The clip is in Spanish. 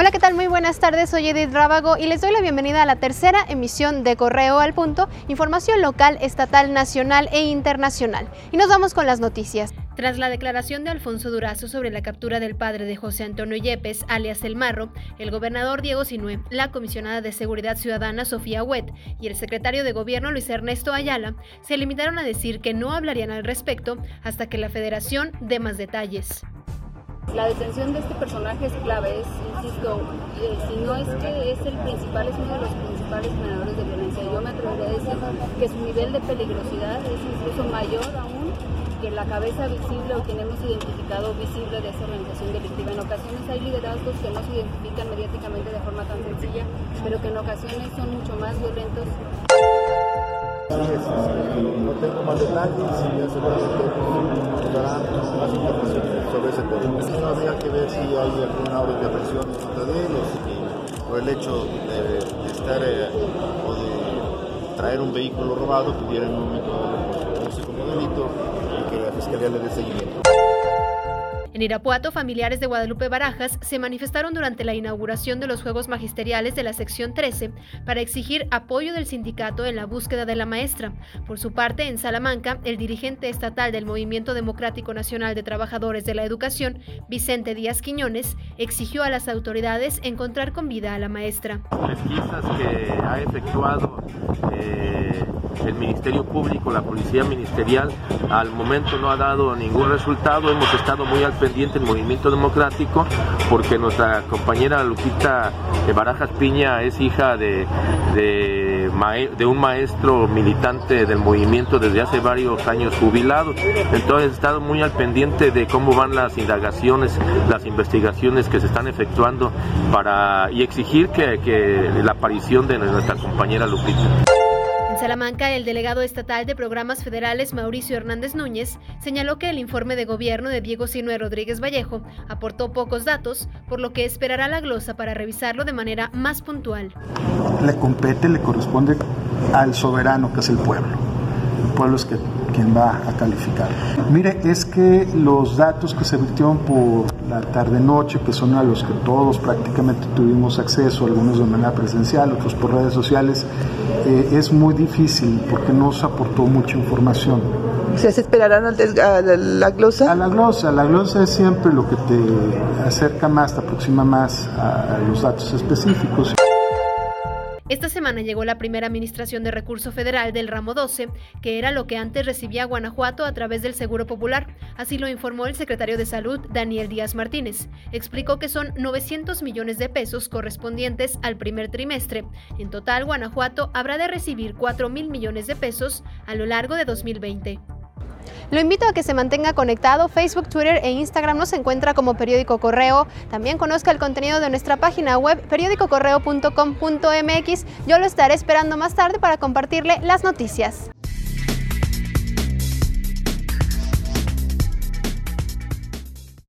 Hola, ¿qué tal? Muy buenas tardes, soy Edith Rábago y les doy la bienvenida a la tercera emisión de Correo al Punto, información local, estatal, nacional e internacional. Y nos vamos con las noticias. Tras la declaración de Alfonso Durazo sobre la captura del padre de José Antonio Yepes, alias El Marro, el gobernador Diego Sinue, la comisionada de Seguridad Ciudadana Sofía Huet y el secretario de Gobierno Luis Ernesto Ayala se limitaron a decir que no hablarían al respecto hasta que la federación dé más detalles. La detención de este personaje es clave, insisto, eh, si no es que es el principal, es uno de los principales generadores de violencia. Yo me atrevería a decir que su nivel de peligrosidad es incluso mayor aún que la cabeza visible o quien hemos identificado visible de esa organización delictiva. En ocasiones hay liderazgos que no se identifican mediáticamente de forma tan sencilla, pero que en ocasiones son mucho más violentos. No tengo más detalles y seguramente nos darán más No habría que ver si hay alguna orden de aprehensión contra de ellos por el hecho de, estar eh, o de traer un vehículo robado pudiera en un momento como delito y que la Fiscalía le dé seguimiento. En Irapuato, familiares de Guadalupe Barajas se manifestaron durante la inauguración de los Juegos Magisteriales de la sección 13 para exigir apoyo del sindicato en la búsqueda de la maestra. Por su parte, en Salamanca, el dirigente estatal del Movimiento Democrático Nacional de Trabajadores de la Educación, Vicente Díaz Quiñones, exigió a las autoridades encontrar con vida a la maestra. Pesquisas que ha efectuado eh, el Ministerio Público, la Policía Ministerial, al momento no ha dado ningún resultado. Hemos estado muy al pendiente el movimiento democrático porque nuestra compañera Lupita Barajas Piña es hija de, un maestro militante del movimiento desde hace varios años jubilado. Entonces he estado muy al pendiente de cómo van las indagaciones, las investigaciones que se están efectuando para y exigir que la aparición de nuestra compañera Lupita. Salamanca, el delegado estatal de programas federales Mauricio Hernández Núñez señaló que el informe de gobierno de Diego Sinue Rodríguez Vallejo aportó pocos datos, por lo que esperará la glosa para revisarlo de manera más puntual. Le compete, le corresponde al soberano que es el pueblo. Pueblo es que, quien va a calificar. Mire, es que los datos que se virtieron por la tarde-noche, que son a los que todos prácticamente tuvimos acceso, algunos de manera presencial, otros por redes sociales, eh, es muy difícil porque no se aportó mucha información. ¿Se esperarán a la glosa? A la glosa, la glosa es siempre lo que te acerca más, te aproxima más a los datos específicos. Esta semana llegó la primera administración de recurso federal del ramo 12, que era lo que antes recibía Guanajuato a través del Seguro Popular. Así lo informó el secretario de Salud, Daniel Díaz Martínez. Explicó que son 900 millones de pesos correspondientes al primer trimestre. En total, Guanajuato habrá de recibir 4 mil millones de pesos a lo largo de 2020. Lo invito a que se mantenga conectado. Facebook, Twitter e Instagram nos encuentra como Periódico Correo. También conozca el contenido de nuestra página web periódicocorreo.com.mx. Yo lo estaré esperando más tarde para compartirle las noticias.